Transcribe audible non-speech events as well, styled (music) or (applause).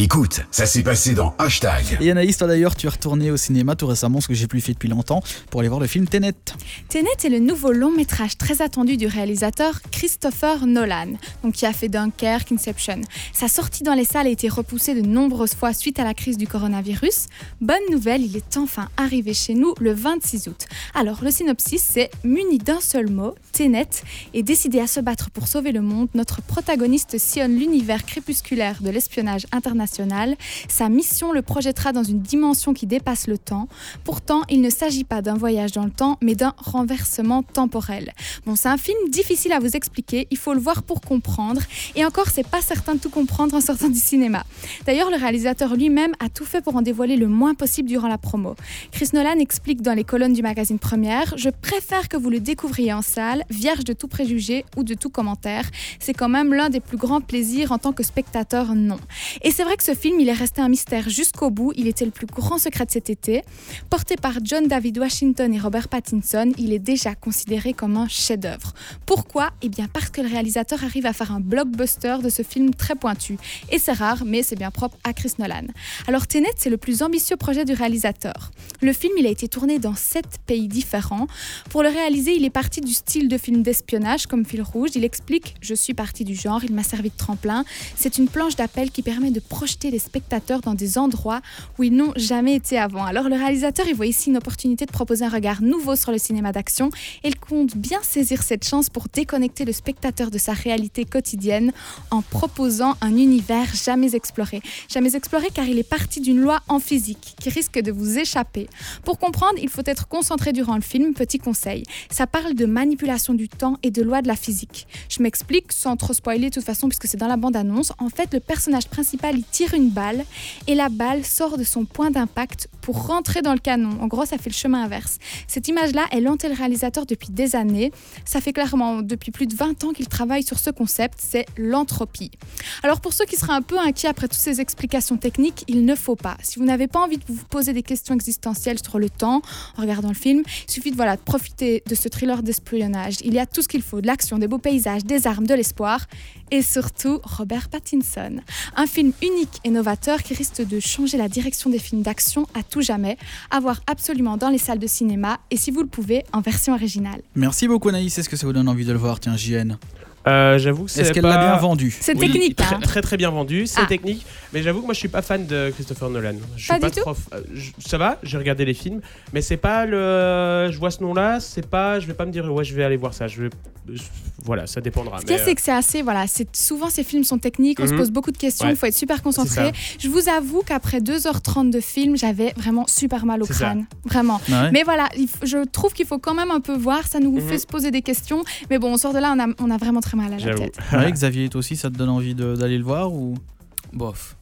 Écoute, ça s'est passé dans Hashtag. Et Anaïs, toi d'ailleurs, tu es retourné au cinéma tout récemment, ce que j'ai plus fait depuis longtemps, pour aller voir le film Tenet. Tenet est le nouveau long métrage très attendu du réalisateur Christopher Nolan, donc qui a fait Dunkerque, Inception. Sa sortie dans les salles a été repoussée de nombreuses fois suite à la crise du coronavirus. Bonne nouvelle, il est enfin arrivé chez nous le 26 août. Alors, le synopsis, c'est muni d'un seul mot, Tenet, et décidé à se battre pour sauver le monde, notre protagoniste sillonne l'univers crépusculaire de l'espionnage international sa mission le projettera dans une dimension qui dépasse le temps. Pourtant, il ne s'agit pas d'un voyage dans le temps, mais d'un renversement temporel. Bon, c'est un film difficile à vous expliquer, il faut le voir pour comprendre. Et encore, c'est pas certain de tout comprendre en sortant du cinéma. D'ailleurs, le réalisateur lui-même a tout fait pour en dévoiler le moins possible durant la promo. Chris Nolan explique dans les colonnes du magazine Première Je préfère que vous le découvriez en salle, vierge de tout préjugé ou de tout commentaire. C'est quand même l'un des plus grands plaisirs en tant que spectateur, non. Et c'est vrai ce film, il est resté un mystère jusqu'au bout. Il était le plus grand secret de cet été. Porté par John David Washington et Robert Pattinson, il est déjà considéré comme un chef-d'œuvre. Pourquoi? Eh bien parce que le réalisateur arrive à faire un blockbuster de ce film très pointu. Et c'est rare, mais c'est bien propre à Chris Nolan. Alors Tenet, c'est le plus ambitieux projet du réalisateur. Le film, il a été tourné dans sept pays différents. Pour le réaliser, il est parti du style de film d'espionnage comme fil rouge. Il explique Je suis parti du genre, il m'a servi de tremplin. C'est une planche d'appel qui permet de projeter les spectateurs dans des endroits où ils n'ont jamais été avant. Alors le réalisateur, il voit ici une opportunité de proposer un regard nouveau sur le cinéma d'action et il compte bien saisir cette chance pour déconnecter le spectateur de sa réalité quotidienne en proposant un univers jamais exploré. Jamais exploré car il est parti d'une loi en physique qui risque de vous échapper. Pour comprendre, il faut être concentré durant le film. Petit conseil, ça parle de manipulation du temps et de loi de la physique. Je m'explique sans trop spoiler de toute façon puisque c'est dans la bande-annonce. En fait, le personnage principal, il tire une balle et la balle sort de son point d'impact pour rentrer dans le canon. En gros, ça fait le chemin inverse. Cette image-là, elle hantait le réalisateur depuis des années. Ça fait clairement depuis plus de 20 ans qu'il travaille sur ce concept, c'est l'entropie. Alors pour ceux qui seraient un peu inquiets après toutes ces explications techniques, il ne faut pas. Si vous n'avez pas envie de vous poser des questions existentielles sur le temps en regardant le film, il suffit de, voilà, de profiter de ce thriller d'espionnage. Il y a tout ce qu'il faut, de l'action, des beaux paysages, des armes, de l'espoir et surtout Robert Pattinson. Un film unique et novateur qui risque de changer la direction des films d'action à tout jamais, à voir absolument dans les salles de cinéma et si vous le pouvez en version originale. Merci beaucoup Naïs, est-ce que ça vous donne envie de le voir Tiens, JN euh, j'avoue que c'est Est-ce qu'elle pas- l'a bien vendu? C'est Oui, technique, très, hein. très très bien vendu, c'est Ah. technique. Mais j'avoue que moi je suis pas fan de Christopher Nolan. Je suis Pas pas, du tout trop. euh, je- ça va, j'ai regardé les films, mais c'est pas le. Je vois ce nom-là, c'est pas. Je vais pas me dire ouais je vais aller voir ça. Je vais. Voilà, ça dépendra. Ce qu'il c'est que c'est assez, voilà, c'est souvent ces films sont techniques, on se Mhm. pose beaucoup de questions, il Ouais. faut être super concentré. Je vous avoue qu'après 2h30 de film, j'avais vraiment super mal au ça. crâne, vraiment. Ouais. Mais voilà, je trouve qu'il faut quand même un peu voir, ça nous Mhm. fait se poser des questions. Mais bon, on sort de là, on a, on a vraiment très mal à la J'avoue. tête. Ouais, (laughs) Xavier, toi aussi, ça te donne envie de- d'aller le voir ou? Bof.